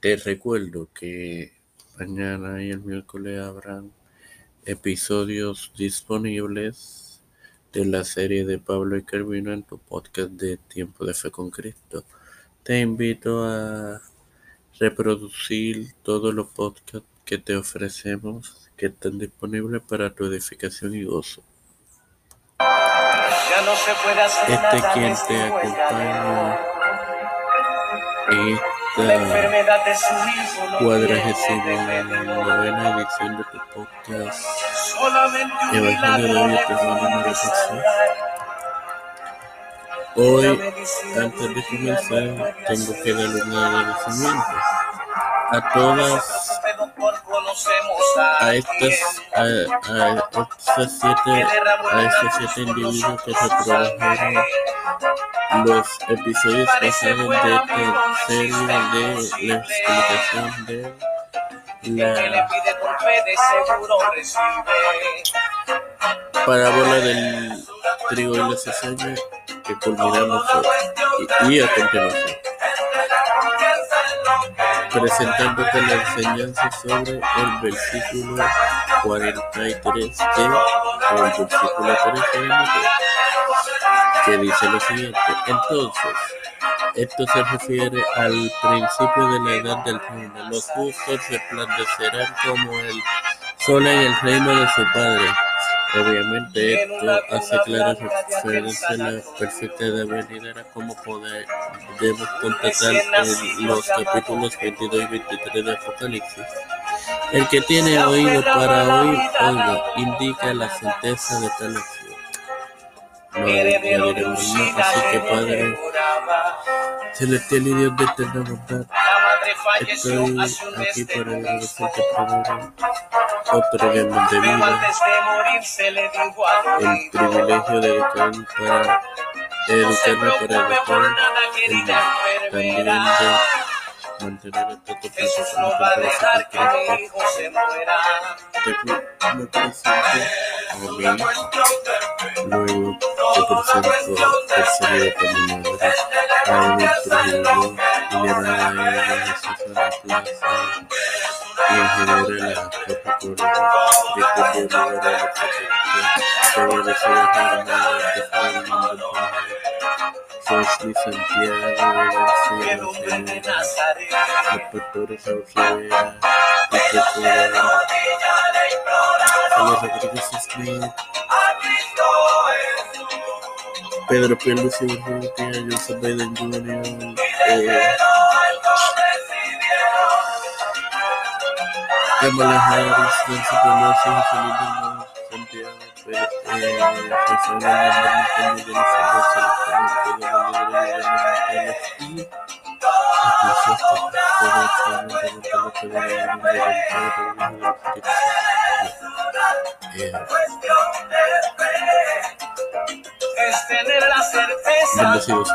Te recuerdo que mañana y el miércoles habrán episodios disponibles de la serie de Pablo y Carvino en tu podcast de Tiempo de Fe con Cristo. Te invito a reproducir todos los podcasts que te ofrecemos que están disponibles para tu edificación y gozo. Este quien te acompaña esta cuadragésima novena edición de tu podcast. Evangelio de hoy Hoy, antes de comenzar, tengo que dar un agradecimiento a todas a estas a, a estas siete a estos siete individuos que se produjeron los episodios pasados de serie de la explicación de la parábola del trigo y la cizaña que culminamos hoy. Y a continuación. Presentándote la enseñanza sobre el versículo 43 de, o el versículo 41 que dice lo siguiente. Entonces, esto se refiere al principio de la edad del reino. Los justos resplandecerán como el sol en el reino de su Padre. Obviamente esto hace clara referencia a la perfecta edad venidera como podemos constatar en los capítulos 22 y 23 de Apocalipsis. El que tiene oído para oír, oiga, indica la certeza de tal No añadiremos más, así que Padre. celestial y Dios de eterna bondad, estoy aquí para agradecerte primero otorgarnos de vida el privilegio de educar para educarme para educar el también de mantener el trato profesional para sacar me presento a mí luego te presento el sonido de mi madre a un trujillo y le da a Jesús a la plaza y en general a la Coca-Cola de que lugar a la todo deseo de hermano que fue el mundo Fosli Santiago García los pastores Saúl Rivera Víctor Cora Julio Rodríguez Smith Pedro Pérez Urrutia Joseph Biden Jr. Eh, Kamala Harris, Nancy Pelosi, José Luis Mar, Santiago eh, José Manuel Martínez de Elizabeth Celestino Pedro Valladolid Bendecidos.